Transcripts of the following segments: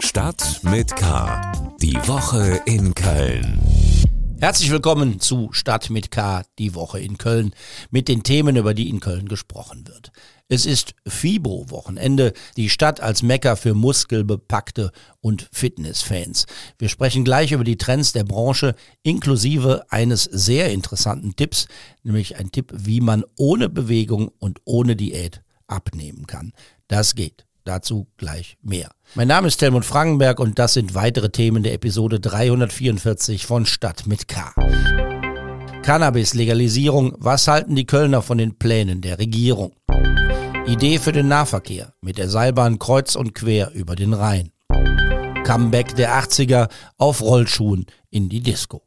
Stadt mit K. Die Woche in Köln. Herzlich willkommen zu Stadt mit K, die Woche in Köln, mit den Themen, über die in Köln gesprochen wird. Es ist FIBO-Wochenende, die Stadt als Mecker für muskelbepackte und Fitnessfans. Wir sprechen gleich über die Trends der Branche, inklusive eines sehr interessanten Tipps, nämlich ein Tipp, wie man ohne Bewegung und ohne Diät abnehmen kann. Das geht. Dazu gleich mehr. Mein Name ist Helmut Frankenberg und das sind weitere Themen der Episode 344 von Stadt mit K. Cannabis-Legalisierung. Was halten die Kölner von den Plänen der Regierung? Idee für den Nahverkehr mit der Seilbahn kreuz und quer über den Rhein. Comeback der 80er auf Rollschuhen in die Disco.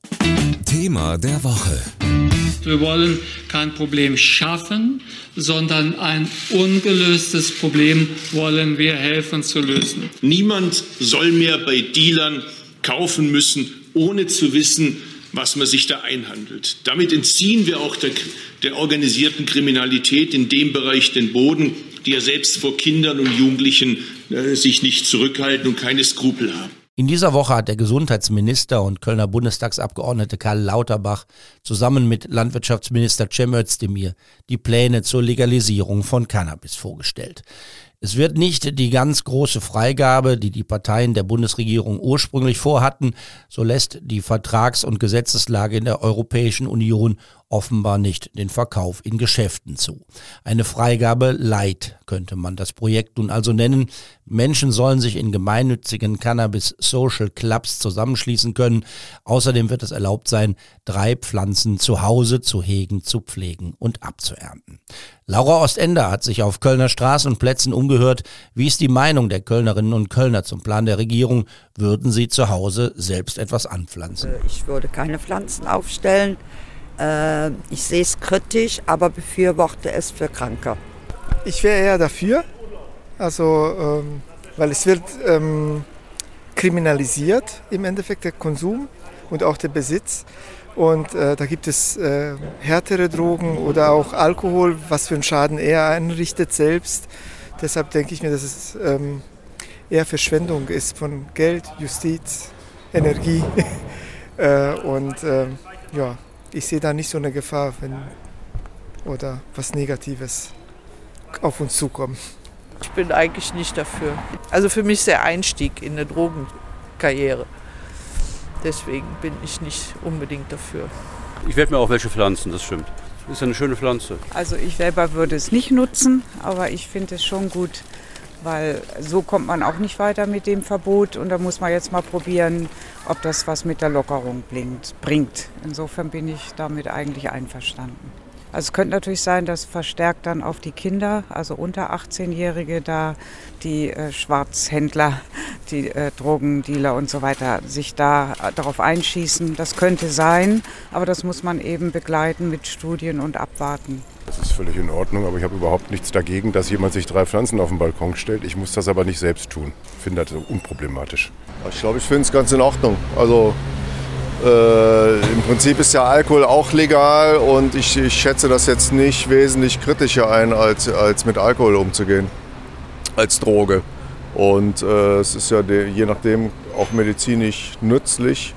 Thema der Woche. Wir wollen kein Problem schaffen, sondern ein ungelöstes Problem wollen wir helfen zu lösen. Niemand soll mehr bei Dealern kaufen müssen, ohne zu wissen, was man sich da einhandelt. Damit entziehen wir auch der, der organisierten Kriminalität in dem Bereich den Boden, die ja selbst vor Kindern und Jugendlichen äh, sich nicht zurückhalten und keine Skrupel haben. In dieser Woche hat der Gesundheitsminister und Kölner Bundestagsabgeordnete Karl Lauterbach zusammen mit Landwirtschaftsminister Cem Özdemir die Pläne zur Legalisierung von Cannabis vorgestellt. Es wird nicht die ganz große Freigabe, die die Parteien der Bundesregierung ursprünglich vorhatten, so lässt die Vertrags- und Gesetzeslage in der Europäischen Union offenbar nicht den Verkauf in Geschäften zu. Eine Freigabe Light könnte man das Projekt nun also nennen. Menschen sollen sich in gemeinnützigen Cannabis Social Clubs zusammenschließen können. Außerdem wird es erlaubt sein, drei Pflanzen zu Hause zu hegen, zu pflegen und abzuernten. Laura Ostender hat sich auf Kölner Straßen und Plätzen umgehört. Wie ist die Meinung der Kölnerinnen und Kölner zum Plan der Regierung? Würden sie zu Hause selbst etwas anpflanzen? Ich würde keine Pflanzen aufstellen. Äh, ich sehe es kritisch, aber befürworte es für Kranke. Ich wäre eher dafür, also, ähm, weil es wird ähm, kriminalisiert im Endeffekt der Konsum und auch der Besitz. Und äh, da gibt es äh, härtere Drogen oder auch Alkohol, was für einen Schaden er einrichtet selbst. Deshalb denke ich mir, dass es ähm, eher Verschwendung ist von Geld, Justiz, Energie. äh, und ähm, ja, ich sehe da nicht so eine Gefahr, wenn oder was Negatives auf uns zukommt. Ich bin eigentlich nicht dafür. Also für mich ist der Einstieg in eine Drogenkarriere. Deswegen bin ich nicht unbedingt dafür. Ich werde mir auch welche pflanzen, das stimmt. Das ist eine schöne Pflanze. Also ich selber würde es nicht nutzen, aber ich finde es schon gut, weil so kommt man auch nicht weiter mit dem Verbot und da muss man jetzt mal probieren, ob das was mit der Lockerung bringt. Insofern bin ich damit eigentlich einverstanden. Also es könnte natürlich sein, dass verstärkt dann auf die Kinder, also unter 18-Jährige, da die äh, Schwarzhändler, die äh, Drogendealer und so weiter sich da äh, darauf einschießen. Das könnte sein, aber das muss man eben begleiten mit Studien und abwarten. Das ist völlig in Ordnung, aber ich habe überhaupt nichts dagegen, dass jemand sich drei Pflanzen auf den Balkon stellt. Ich muss das aber nicht selbst tun. Ich finde das unproblematisch. Ich glaube, ich finde es ganz in Ordnung. Also äh, Im Prinzip ist ja Alkohol auch legal und ich, ich, schätze das jetzt nicht wesentlich kritischer ein, als, als mit Alkohol umzugehen, als Droge. Und äh, es ist ja de, je nachdem auch medizinisch nützlich.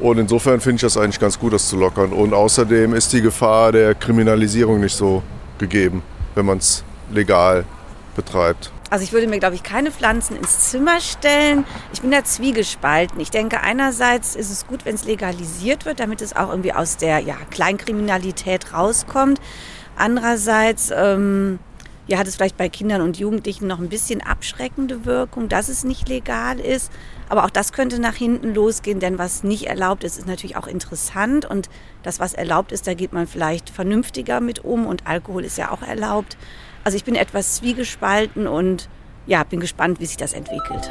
Und insofern finde ich das eigentlich ganz gut, das zu lockern. Und außerdem ist die Gefahr der Kriminalisierung nicht so gegeben, wenn man es legal betreibt. Also ich würde mir, glaube ich, keine Pflanzen ins Zimmer stellen. Ich bin da zwiegespalten. Ich denke, einerseits ist es gut, wenn es legalisiert wird, damit es auch irgendwie aus der ja, Kleinkriminalität rauskommt. Andererseits ähm, ja, hat es vielleicht bei Kindern und Jugendlichen noch ein bisschen abschreckende Wirkung, dass es nicht legal ist. Aber auch das könnte nach hinten losgehen, denn was nicht erlaubt ist, ist natürlich auch interessant. Und das, was erlaubt ist, da geht man vielleicht vernünftiger mit um. Und Alkohol ist ja auch erlaubt. Also ich bin etwas zwiegespalten und ja, bin gespannt, wie sich das entwickelt.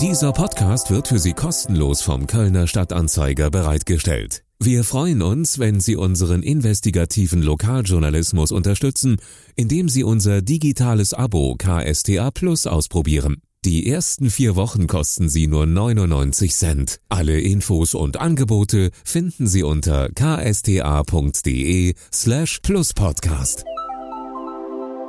Dieser Podcast wird für Sie kostenlos vom Kölner Stadtanzeiger bereitgestellt. Wir freuen uns, wenn Sie unseren investigativen Lokaljournalismus unterstützen, indem Sie unser digitales Abo KSTA Plus ausprobieren. Die ersten vier Wochen kosten Sie nur 99 Cent. Alle Infos und Angebote finden Sie unter ksta.de slash pluspodcast.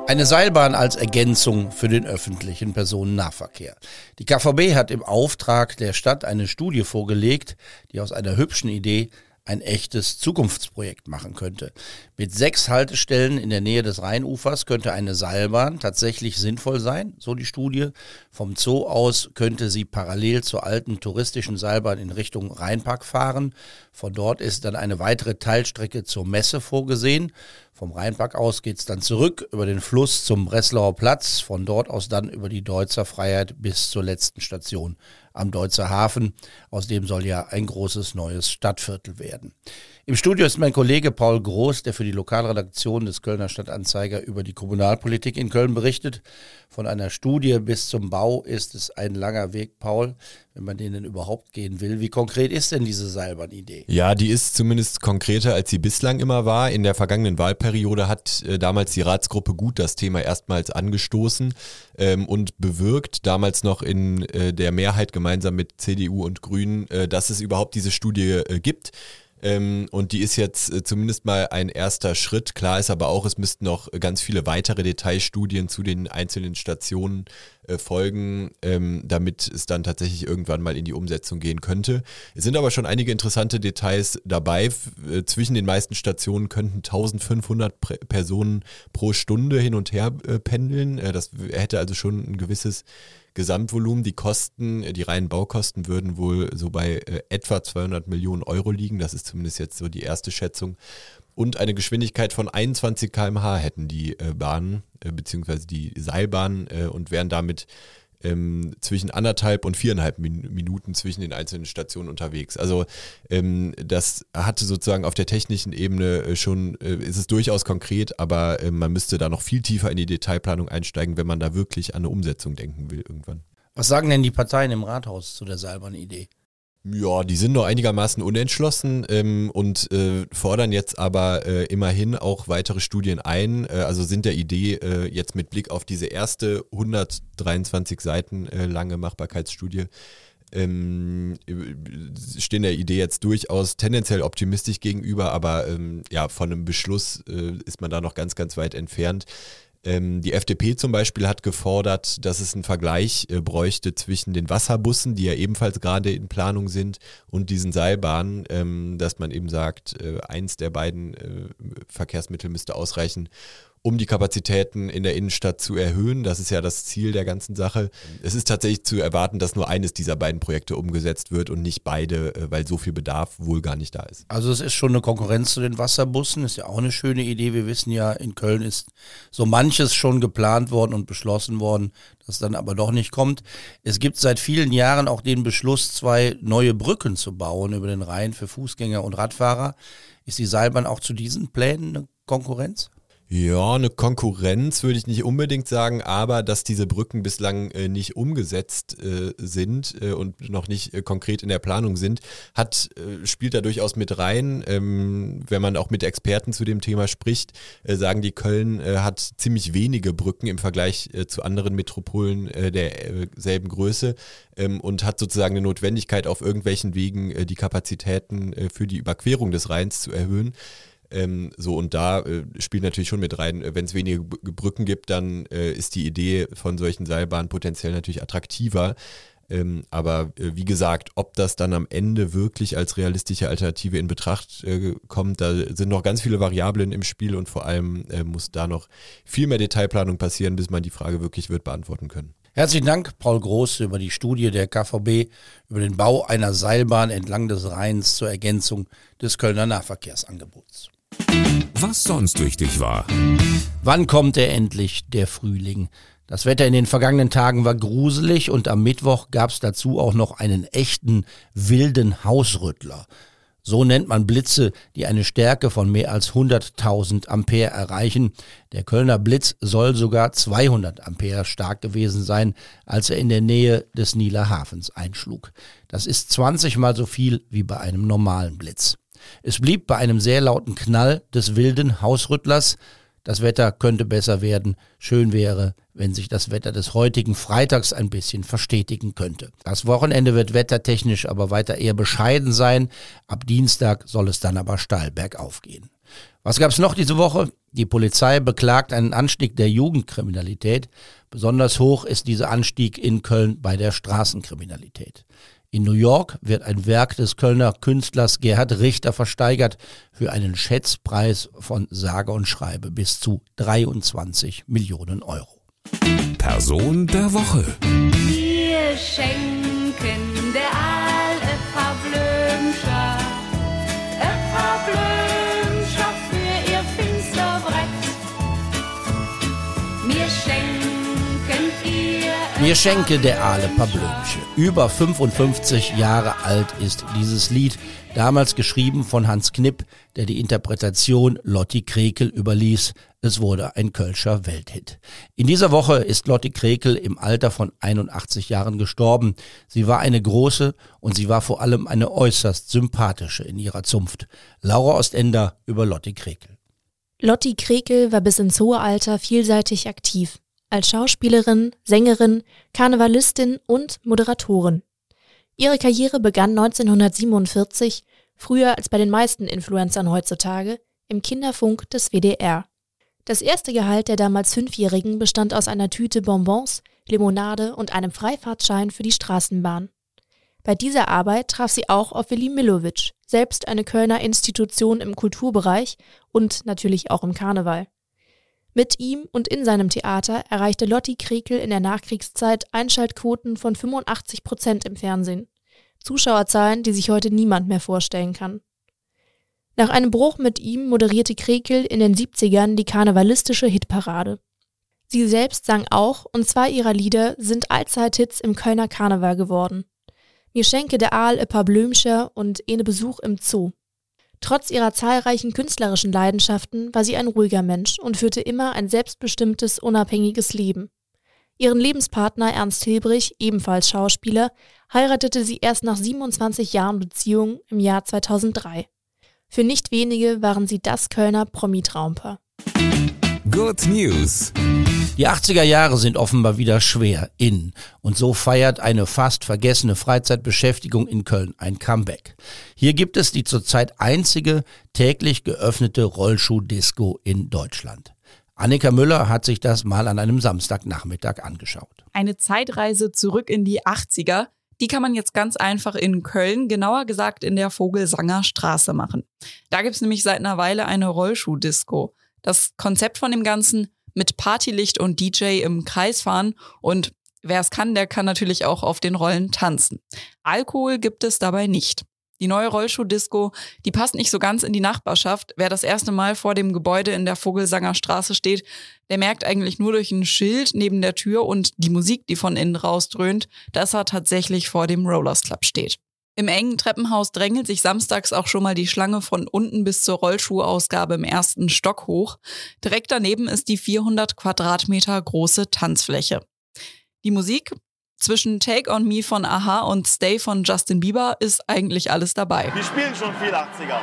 Eine Seilbahn als Ergänzung für den öffentlichen Personennahverkehr. Die KVB hat im Auftrag der Stadt eine Studie vorgelegt, die aus einer hübschen Idee ein echtes Zukunftsprojekt machen könnte. Mit sechs Haltestellen in der Nähe des Rheinufers könnte eine Seilbahn tatsächlich sinnvoll sein, so die Studie. Vom Zoo aus könnte sie parallel zur alten touristischen Seilbahn in Richtung Rheinpark fahren. Von dort ist dann eine weitere Teilstrecke zur Messe vorgesehen. Vom Rheinpark aus geht es dann zurück über den Fluss zum Breslauer Platz, von dort aus dann über die Deutzer Freiheit bis zur letzten Station am Deutzer Hafen. Aus dem soll ja ein großes neues Stadtviertel werden. Im Studio ist mein Kollege Paul Groß, der für die Lokalredaktion des Kölner Stadtanzeiger über die Kommunalpolitik in Köln berichtet. Von einer Studie bis zum Bau ist es ein langer Weg, Paul, wenn man den denn überhaupt gehen will. Wie konkret ist denn diese Seilbahnidee? Ja, die ist zumindest konkreter, als sie bislang immer war. In der vergangenen Wahlperiode hat äh, damals die Ratsgruppe Gut das Thema erstmals angestoßen ähm, und bewirkt, damals noch in äh, der Mehrheit gemeinsam mit CDU und Grünen, äh, dass es überhaupt diese Studie äh, gibt. Ähm, und die ist jetzt äh, zumindest mal ein erster Schritt. Klar ist aber auch, es müssten noch ganz viele weitere Detailstudien zu den einzelnen Stationen äh, folgen, ähm, damit es dann tatsächlich irgendwann mal in die Umsetzung gehen könnte. Es sind aber schon einige interessante Details dabei. Äh, zwischen den meisten Stationen könnten 1500 Pr Personen pro Stunde hin und her äh, pendeln. Äh, das hätte also schon ein gewisses Gesamtvolumen. Die Kosten, äh, die reinen Baukosten würden wohl so bei äh, etwa 200 Millionen Euro liegen. Das ist zumindest jetzt so die erste Schätzung. Und eine Geschwindigkeit von 21 km/h hätten die äh, Bahnen, äh, beziehungsweise die Seilbahnen äh, und wären damit ähm, zwischen anderthalb und viereinhalb Minuten zwischen den einzelnen Stationen unterwegs. Also ähm, das hatte sozusagen auf der technischen Ebene äh, schon, äh, ist es durchaus konkret, aber äh, man müsste da noch viel tiefer in die Detailplanung einsteigen, wenn man da wirklich an eine Umsetzung denken will irgendwann. Was sagen denn die Parteien im Rathaus zu der Seilbahn-Idee? Ja, die sind noch einigermaßen unentschlossen ähm, und äh, fordern jetzt aber äh, immerhin auch weitere Studien ein. Äh, also sind der Idee äh, jetzt mit Blick auf diese erste 123 Seiten äh, lange Machbarkeitsstudie ähm, stehen der Idee jetzt durchaus tendenziell optimistisch gegenüber, aber ähm, ja, von einem Beschluss äh, ist man da noch ganz, ganz weit entfernt. Ähm, die FDP zum Beispiel hat gefordert, dass es einen Vergleich äh, bräuchte zwischen den Wasserbussen, die ja ebenfalls gerade in Planung sind, und diesen Seilbahnen, ähm, dass man eben sagt, äh, eins der beiden äh, Verkehrsmittel müsste ausreichen, um die Kapazitäten in der Innenstadt zu erhöhen. Das ist ja das Ziel der ganzen Sache. Es ist tatsächlich zu erwarten, dass nur eines dieser beiden Projekte umgesetzt wird und nicht beide, äh, weil so viel Bedarf wohl gar nicht da ist. Also es ist schon eine Konkurrenz zu den Wasserbussen, ist ja auch eine schöne Idee. Wir wissen ja, in Köln ist so manches schon geplant worden und beschlossen worden, das dann aber doch nicht kommt. Es gibt seit vielen Jahren auch den Beschluss, zwei neue Brücken zu bauen über den Rhein für Fußgänger und Radfahrer. Ist die Seilbahn auch zu diesen Plänen eine Konkurrenz? Ja, eine Konkurrenz würde ich nicht unbedingt sagen, aber dass diese Brücken bislang äh, nicht umgesetzt äh, sind äh, und noch nicht äh, konkret in der Planung sind, hat, äh, spielt da durchaus mit rein. Ähm, wenn man auch mit Experten zu dem Thema spricht, äh, sagen die, Köln hat ziemlich wenige Brücken im Vergleich zu anderen Metropolen derselben Größe ähm, und hat sozusagen eine Notwendigkeit, auf irgendwelchen Wegen die Kapazitäten für die Überquerung des Rheins zu erhöhen. Ähm, so, und da äh, spielt natürlich schon mit rein, äh, wenn es wenige Brücken gibt, dann äh, ist die Idee von solchen Seilbahnen potenziell natürlich attraktiver. Ähm, aber äh, wie gesagt, ob das dann am Ende wirklich als realistische Alternative in Betracht äh, kommt, da sind noch ganz viele Variablen im Spiel und vor allem äh, muss da noch viel mehr Detailplanung passieren, bis man die Frage wirklich wird beantworten können. Herzlichen Dank, Paul Groß, über die Studie der KVB über den Bau einer Seilbahn entlang des Rheins zur Ergänzung des Kölner Nahverkehrsangebots. Was sonst wichtig war. Wann kommt er endlich, der Frühling? Das Wetter in den vergangenen Tagen war gruselig und am Mittwoch gab es dazu auch noch einen echten wilden Hausrüttler. So nennt man Blitze, die eine Stärke von mehr als 100.000 Ampere erreichen. Der Kölner Blitz soll sogar 200 Ampere stark gewesen sein, als er in der Nähe des Nieler Hafens einschlug. Das ist 20 mal so viel wie bei einem normalen Blitz. Es blieb bei einem sehr lauten Knall des wilden Hausrüttlers. Das Wetter könnte besser werden. Schön wäre, wenn sich das Wetter des heutigen Freitags ein bisschen verstetigen könnte. Das Wochenende wird wettertechnisch aber weiter eher bescheiden sein. Ab Dienstag soll es dann aber steil bergauf gehen. Was gab es noch diese Woche? Die Polizei beklagt einen Anstieg der Jugendkriminalität. Besonders hoch ist dieser Anstieg in Köln bei der Straßenkriminalität. In New York wird ein Werk des Kölner Künstlers Gerhard Richter versteigert für einen Schätzpreis von sage und schreibe bis zu 23 Millionen Euro. Person der Woche. Wir schenken ihr Mir schenke der Aale Pablömche. Über 55 Jahre alt ist dieses Lied, damals geschrieben von Hans Knipp, der die Interpretation Lotti Krekel überließ. Es wurde ein Kölscher Welthit. In dieser Woche ist Lotti Krekel im Alter von 81 Jahren gestorben. Sie war eine große und sie war vor allem eine äußerst sympathische in ihrer Zunft. Laura Ostender über Lotti Krekel. Lotti Krekel war bis ins hohe Alter vielseitig aktiv. Als Schauspielerin, Sängerin, Karnevalistin und Moderatorin. Ihre Karriere begann 1947, früher als bei den meisten Influencern heutzutage, im Kinderfunk des WDR. Das erste Gehalt der damals Fünfjährigen bestand aus einer Tüte Bonbons, Limonade und einem Freifahrtschein für die Straßenbahn. Bei dieser Arbeit traf sie auch auf Willi Millowitsch, selbst eine Kölner Institution im Kulturbereich und natürlich auch im Karneval. Mit ihm und in seinem Theater erreichte Lotti Krekel in der Nachkriegszeit Einschaltquoten von 85 Prozent im Fernsehen. Zuschauerzahlen, die sich heute niemand mehr vorstellen kann. Nach einem Bruch mit ihm moderierte Krekel in den 70ern die karnevalistische Hitparade. Sie selbst sang auch und zwei ihrer Lieder sind Allzeithits im Kölner Karneval geworden. Mir schenke der Aal e paar Blümscher und ene Besuch im Zoo. Trotz ihrer zahlreichen künstlerischen Leidenschaften war sie ein ruhiger Mensch und führte immer ein selbstbestimmtes, unabhängiges Leben. Ihren Lebenspartner Ernst Hilbrich, ebenfalls Schauspieler, heiratete sie erst nach 27 Jahren Beziehung im Jahr 2003. Für nicht wenige waren sie das Kölner Promi-Traumpaar. Good News. Die 80er Jahre sind offenbar wieder schwer in und so feiert eine fast vergessene Freizeitbeschäftigung in Köln ein Comeback. Hier gibt es die zurzeit einzige täglich geöffnete Rollschuh-Disco in Deutschland. Annika Müller hat sich das mal an einem Samstagnachmittag angeschaut. Eine Zeitreise zurück in die 80er, die kann man jetzt ganz einfach in Köln, genauer gesagt in der Vogelsanger Straße machen. Da gibt's nämlich seit einer Weile eine Rollschuh-Disco. Das Konzept von dem Ganzen mit Partylicht und DJ im Kreis fahren und wer es kann, der kann natürlich auch auf den Rollen tanzen. Alkohol gibt es dabei nicht. Die neue Rollschuh-Disco, die passt nicht so ganz in die Nachbarschaft. Wer das erste Mal vor dem Gebäude in der Vogelsanger Straße steht, der merkt eigentlich nur durch ein Schild neben der Tür und die Musik, die von innen rausdröhnt, dass er tatsächlich vor dem Rollers Club steht. Im engen Treppenhaus drängelt sich samstags auch schon mal die Schlange von unten bis zur Rollschuhausgabe im ersten Stock hoch. Direkt daneben ist die 400 Quadratmeter große Tanzfläche. Die Musik zwischen Take on Me von Aha und Stay von Justin Bieber ist eigentlich alles dabei. Wir spielen schon viel 80er,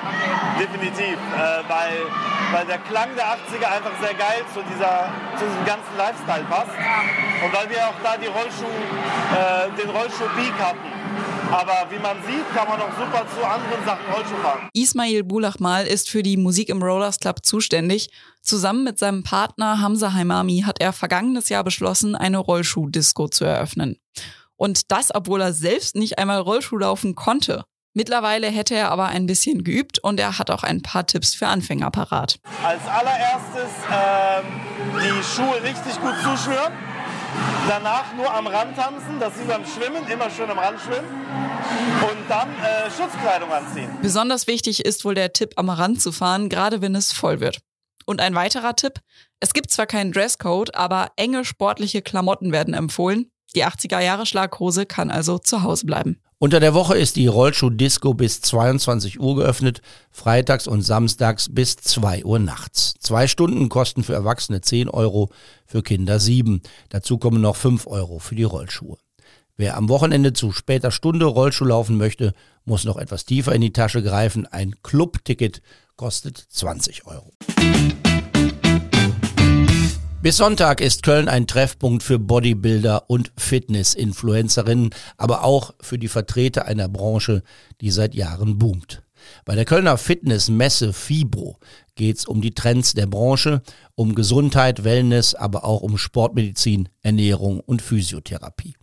definitiv, äh, weil, weil der Klang der 80er einfach sehr geil zu, dieser, zu diesem ganzen Lifestyle passt und weil wir auch da die Rollschuh, äh, den Rollschuh-Peak hatten. Aber wie man sieht, kann man auch super zu anderen Sachen Rollschuh fahren. Ismail Bulachmal ist für die Musik im Rollers Club zuständig. Zusammen mit seinem Partner Hamza Haimami hat er vergangenes Jahr beschlossen, eine Rollschuh-Disco zu eröffnen. Und das, obwohl er selbst nicht einmal Rollschuh laufen konnte. Mittlerweile hätte er aber ein bisschen geübt und er hat auch ein paar Tipps für Anfänger parat. Als allererstes ähm, die Schuhe richtig gut zuschnüren. Danach nur am Rand tanzen, das ist beim Schwimmen, immer schön am Rand schwimmen. Und dann äh, Schutzkleidung anziehen. Besonders wichtig ist wohl der Tipp, am Rand zu fahren, gerade wenn es voll wird. Und ein weiterer Tipp, es gibt zwar keinen Dresscode, aber enge sportliche Klamotten werden empfohlen. Die 80er Jahre Schlaghose kann also zu Hause bleiben. Unter der Woche ist die Rollschuh-Disco bis 22 Uhr geöffnet, freitags und samstags bis 2 Uhr nachts. Zwei Stunden kosten für Erwachsene 10 Euro, für Kinder 7. Dazu kommen noch 5 Euro für die Rollschuhe. Wer am Wochenende zu später Stunde Rollschuh laufen möchte, muss noch etwas tiefer in die Tasche greifen. Ein Clubticket kostet 20 Euro. Bis Sonntag ist Köln ein Treffpunkt für Bodybuilder und Fitness-Influencerinnen, aber auch für die Vertreter einer Branche, die seit Jahren boomt. Bei der Kölner Fitnessmesse Fibro geht es um die Trends der Branche, um Gesundheit, Wellness, aber auch um Sportmedizin, Ernährung und Physiotherapie.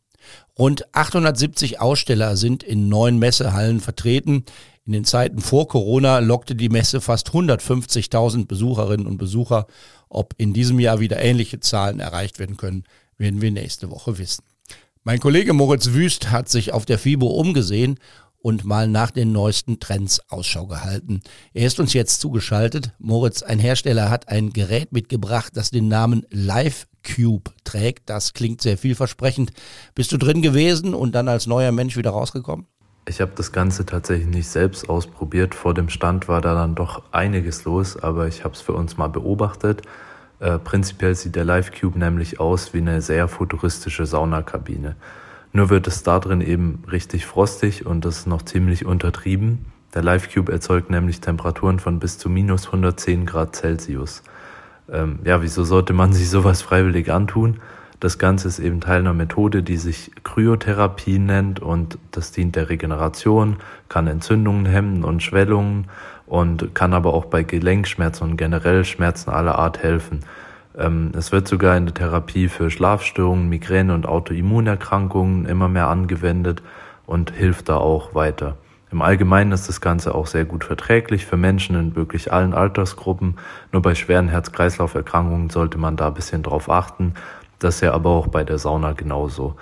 Rund 870 Aussteller sind in neun Messehallen vertreten. In den Zeiten vor Corona lockte die Messe fast 150.000 Besucherinnen und Besucher. Ob in diesem Jahr wieder ähnliche Zahlen erreicht werden können, werden wir nächste Woche wissen. Mein Kollege Moritz Wüst hat sich auf der FIBO umgesehen und mal nach den neuesten Trends Ausschau gehalten. Er ist uns jetzt zugeschaltet. Moritz, ein Hersteller hat ein Gerät mitgebracht, das den Namen Live Cube trägt. Das klingt sehr vielversprechend. Bist du drin gewesen und dann als neuer Mensch wieder rausgekommen? Ich habe das Ganze tatsächlich nicht selbst ausprobiert. Vor dem Stand war da dann doch einiges los, aber ich habe es für uns mal beobachtet. Äh, prinzipiell sieht der Live Cube nämlich aus wie eine sehr futuristische Saunakabine. Nur wird es da drin eben richtig frostig und das ist noch ziemlich untertrieben. Der Live Cube erzeugt nämlich Temperaturen von bis zu minus 110 Grad Celsius. Ähm, ja, wieso sollte man sich sowas freiwillig antun? Das Ganze ist eben Teil einer Methode, die sich Kryotherapie nennt und das dient der Regeneration, kann Entzündungen hemmen und Schwellungen und kann aber auch bei Gelenkschmerzen und generell Schmerzen aller Art helfen. Ähm, es wird sogar in der Therapie für Schlafstörungen, Migräne und Autoimmunerkrankungen immer mehr angewendet und hilft da auch weiter. Im Allgemeinen ist das Ganze auch sehr gut verträglich für Menschen in wirklich allen Altersgruppen. Nur bei schweren Herz-Kreislauf-Erkrankungen sollte man da ein bisschen drauf achten. Das ist ja aber auch bei der Sauna genauso.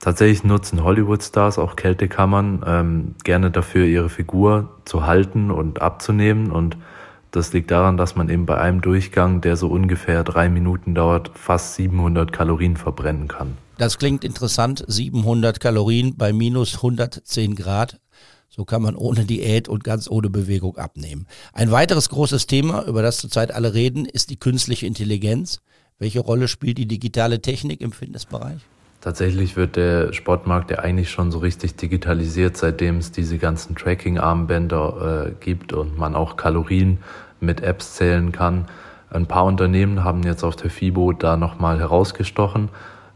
Tatsächlich nutzen Hollywood-Stars auch Kältekammern ähm, gerne dafür, ihre Figur zu halten und abzunehmen. Und das liegt daran, dass man eben bei einem Durchgang, der so ungefähr drei Minuten dauert, fast 700 Kalorien verbrennen kann. Das klingt interessant. 700 Kalorien bei minus 110 Grad. So kann man ohne Diät und ganz ohne Bewegung abnehmen. Ein weiteres großes Thema, über das zurzeit alle reden, ist die künstliche Intelligenz. Welche Rolle spielt die digitale Technik im Fitnessbereich? Tatsächlich wird der Sportmarkt ja eigentlich schon so richtig digitalisiert, seitdem es diese ganzen Tracking-Armbänder äh, gibt und man auch Kalorien mit Apps zählen kann. Ein paar Unternehmen haben jetzt auf der FIBO da nochmal herausgestochen.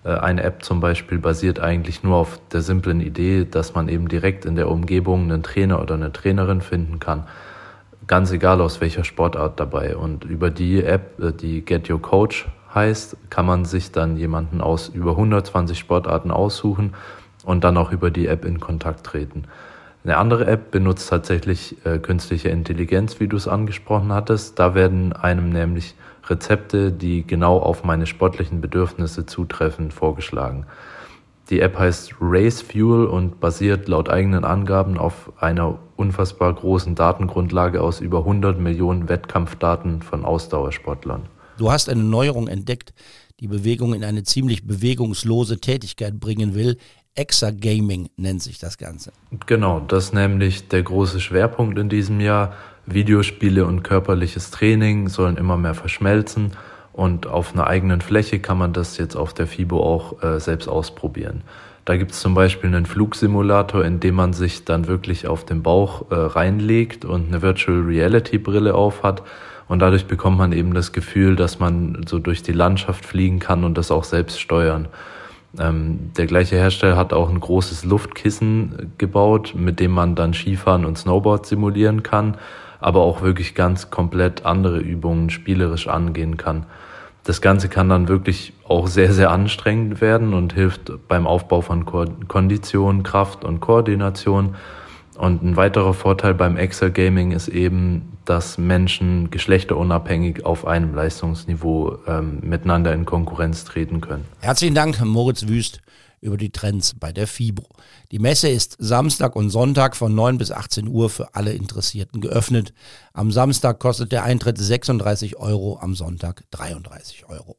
Äh, eine App zum Beispiel basiert eigentlich nur auf der simplen Idee, dass man eben direkt in der Umgebung einen Trainer oder eine Trainerin finden kann. Ganz egal aus welcher Sportart dabei. Und über die App, äh, die Get Your Coach heißt, kann man sich dann jemanden aus über 120 Sportarten aussuchen und dann auch über die App in Kontakt treten. Eine andere App benutzt tatsächlich äh, künstliche Intelligenz, wie du es angesprochen hattest. Da werden einem nämlich Rezepte, die genau auf meine sportlichen Bedürfnisse zutreffen, vorgeschlagen. Die App heißt Race Fuel und basiert laut eigenen Angaben auf einer unfassbar großen Datengrundlage aus über 100 Millionen Wettkampfdaten von Ausdauersportlern. Du hast eine Neuerung entdeckt, die Bewegung in eine ziemlich bewegungslose Tätigkeit bringen will. Exergaming nennt sich das Ganze. Genau, das ist nämlich der große Schwerpunkt in diesem Jahr. Videospiele und körperliches Training sollen immer mehr verschmelzen und auf einer eigenen Fläche kann man das jetzt auf der FIBO auch äh, selbst ausprobieren. Da gibt es zum Beispiel einen Flugsimulator, in dem man sich dann wirklich auf den Bauch äh, reinlegt und eine Virtual Reality Brille auf hat und dadurch bekommt man eben das Gefühl, dass man so durch die Landschaft fliegen kann und das auch selbst steuern. Ähm, der gleiche Hersteller hat auch ein großes Luftkissen gebaut, mit dem man dann Skifahren und Snowboard simulieren kann, aber auch wirklich ganz komplett andere Übungen spielerisch angehen kann. Das Ganze kann dann wirklich auch sehr, sehr anstrengend werden und hilft beim Aufbau von Kondition, Kraft und Koordination. Und ein weiterer Vorteil beim Exergaming ist eben, dass Menschen geschlechterunabhängig auf einem Leistungsniveau ähm, miteinander in Konkurrenz treten können. Herzlichen Dank, Moritz Wüst, über die Trends bei der FIBRO. Die Messe ist Samstag und Sonntag von 9 bis 18 Uhr für alle Interessierten geöffnet. Am Samstag kostet der Eintritt 36 Euro, am Sonntag 33 Euro.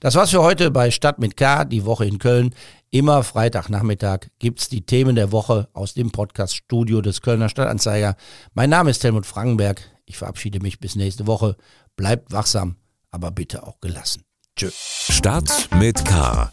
Das war's für heute bei Stadt mit K, die Woche in Köln. Immer Freitagnachmittag gibt's die Themen der Woche aus dem Podcast-Studio des Kölner Stadtanzeiger. Mein Name ist Helmut Frankenberg. Ich verabschiede mich bis nächste Woche. Bleibt wachsam, aber bitte auch gelassen. Tschö. Stadt mit K